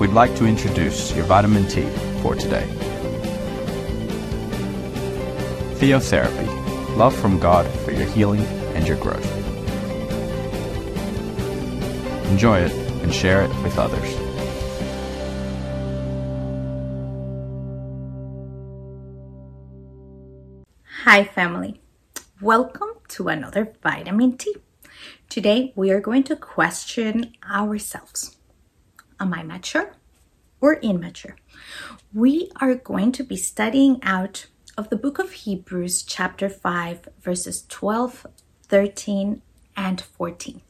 we'd like to introduce your vitamin T for today. Theotherapy love from God for your healing and your growth. Enjoy it and share it with others. Hi, family. Welcome to another vitamin T. Today, we are going to question ourselves Am I mature or immature? We are going to be studying out of the book of Hebrews, chapter 5, verses 12, 13, and 14.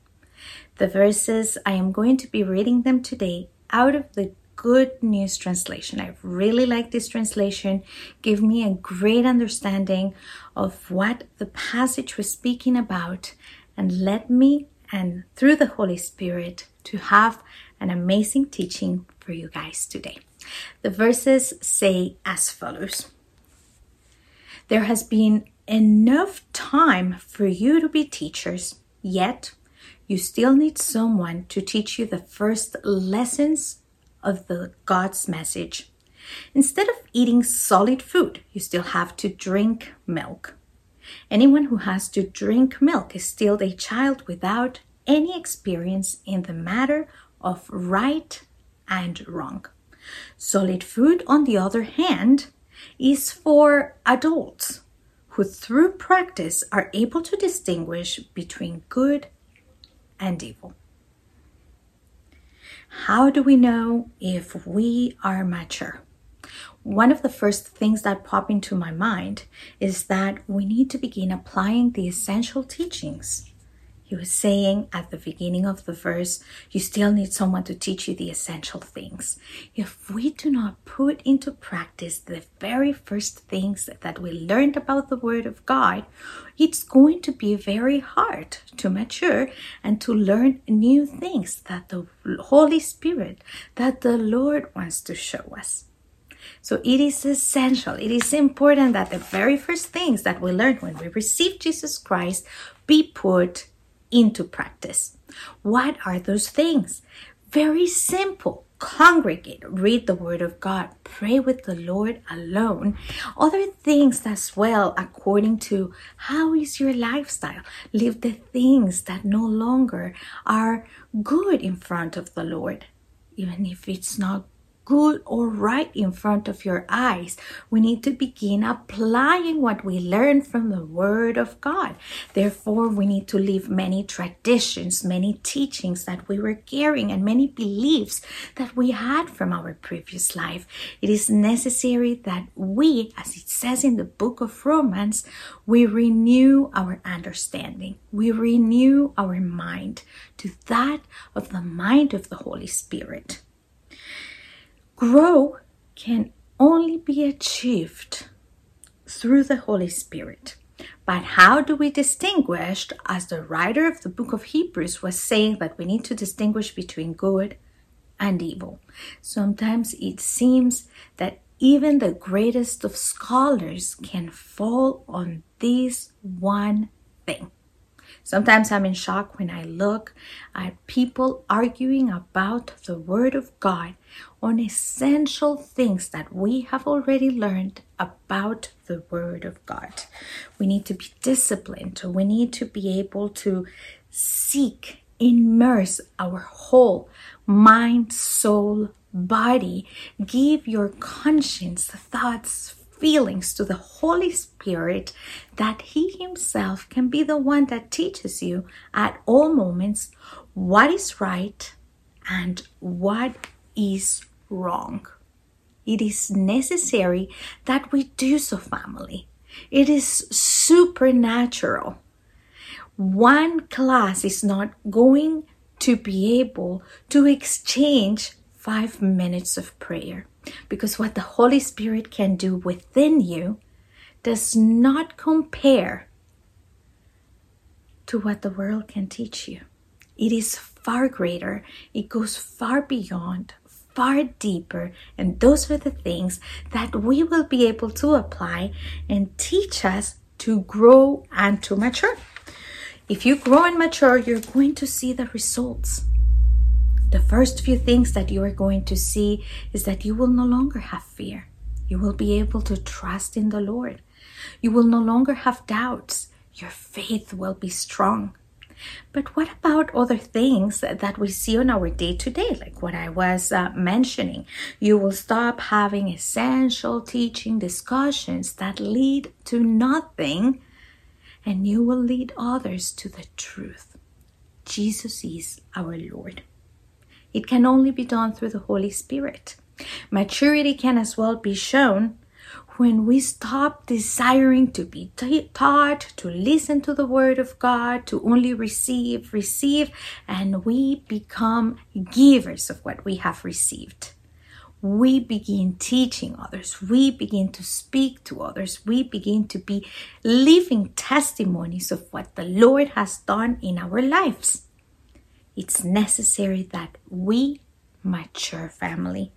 The verses, I am going to be reading them today out of the Good News Translation. I really like this translation. Give me a great understanding of what the passage was speaking about and led me and through the Holy Spirit to have an amazing teaching for you guys today. The verses say as follows There has been enough time for you to be teachers, yet you still need someone to teach you the first lessons of the God's message. Instead of eating solid food, you still have to drink milk. Anyone who has to drink milk is still a child without any experience in the matter of right and wrong. Solid food, on the other hand, is for adults who, through practice, are able to distinguish between good and evil. How do we know if we are mature? One of the first things that pop into my mind is that we need to begin applying the essential teachings he was saying at the beginning of the verse, you still need someone to teach you the essential things. If we do not put into practice the very first things that we learned about the Word of God, it's going to be very hard to mature and to learn new things that the Holy Spirit, that the Lord wants to show us. So it is essential, it is important that the very first things that we learn when we receive Jesus Christ be put into practice. What are those things? Very simple. Congregate, read the Word of God, pray with the Lord alone. Other things as well, according to how is your lifestyle. Leave the things that no longer are good in front of the Lord, even if it's not good or right in front of your eyes. We need to begin applying what we learn from the Word of God. Therefore, we need to leave many traditions, many teachings that we were carrying, and many beliefs that we had from our previous life. It is necessary that we, as it says in the book of Romans, we renew our understanding. We renew our mind to that of the mind of the Holy Spirit. Grow can only be achieved through the Holy Spirit. But how do we distinguish, as the writer of the book of Hebrews was saying, that we need to distinguish between good and evil? Sometimes it seems that even the greatest of scholars can fall on this one thing. Sometimes I'm in shock when I look at people arguing about the Word of God on essential things that we have already learned about the Word of God. We need to be disciplined, we need to be able to seek, immerse our whole mind, soul, body. Give your conscience, the thoughts, feelings to the Holy Spirit that He Himself can be the one that teaches you at all moments what is right and what is wrong. It is necessary that we do so, family. It is supernatural. One class is not going to be able to exchange five minutes of prayer. Because what the Holy Spirit can do within you does not compare to what the world can teach you. It is far greater, it goes far beyond, far deeper, and those are the things that we will be able to apply and teach us to grow and to mature. If you grow and mature, you're going to see the results. The first few things that you are going to see is that you will no longer have fear. You will be able to trust in the Lord. You will no longer have doubts. Your faith will be strong. But what about other things that we see on our day to day, like what I was uh, mentioning? You will stop having essential teaching discussions that lead to nothing, and you will lead others to the truth. Jesus is our Lord. It can only be done through the Holy Spirit. Maturity can as well be shown when we stop desiring to be taught, to listen to the Word of God, to only receive, receive, and we become givers of what we have received. We begin teaching others. We begin to speak to others. We begin to be living testimonies of what the Lord has done in our lives. It's necessary that we mature family.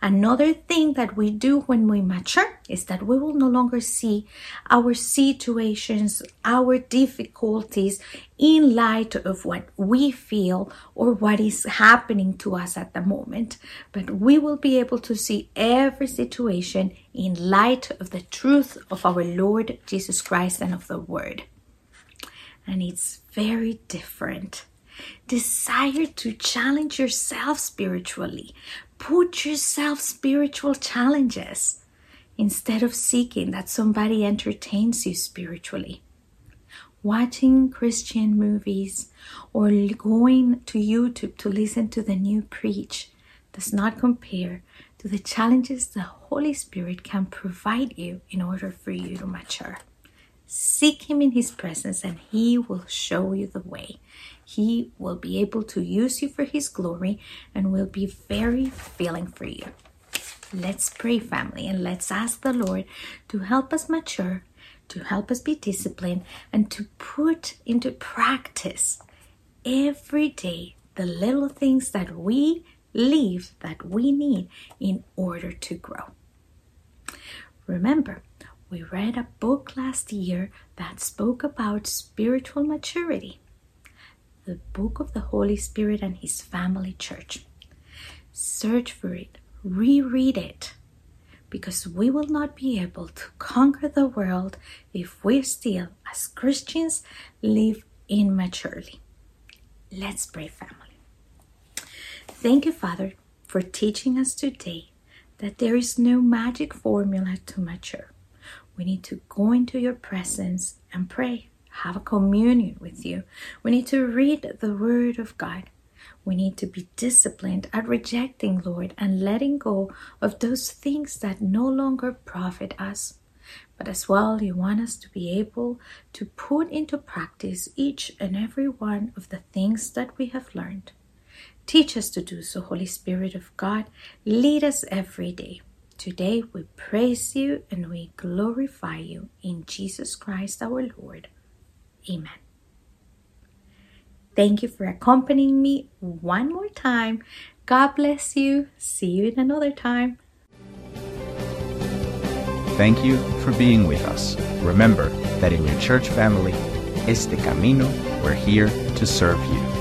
Another thing that we do when we mature is that we will no longer see our situations, our difficulties in light of what we feel or what is happening to us at the moment, but we will be able to see every situation in light of the truth of our Lord Jesus Christ and of the Word. And it's very different desire to challenge yourself spiritually, put yourself spiritual challenges instead of seeking that somebody entertains you spiritually. Watching Christian movies or going to YouTube to listen to the new preach does not compare to the challenges the Holy Spirit can provide you in order for you to mature. Seek Him in His presence and He will show you the way. He will be able to use you for His glory and will be very filling for you. Let's pray, family, and let's ask the Lord to help us mature, to help us be disciplined, and to put into practice every day the little things that we leave that we need in order to grow. Remember, we read a book last year that spoke about spiritual maturity the book of the Holy Spirit and His family church. Search for it, reread it, because we will not be able to conquer the world if we still, as Christians, live immaturely. Let's pray, family. Thank you, Father, for teaching us today that there is no magic formula to mature. We need to go into your presence and pray have a communion with you. We need to read the Word of God. We need to be disciplined at rejecting, Lord, and letting go of those things that no longer profit us. But as well, you want us to be able to put into practice each and every one of the things that we have learned. Teach us to do so, Holy Spirit of God. Lead us every day. Today we praise you and we glorify you in Jesus Christ our Lord. Amen. Thank you for accompanying me one more time. God bless you. See you in another time. Thank you for being with us. Remember that in your church family, Este Camino, we're here to serve you.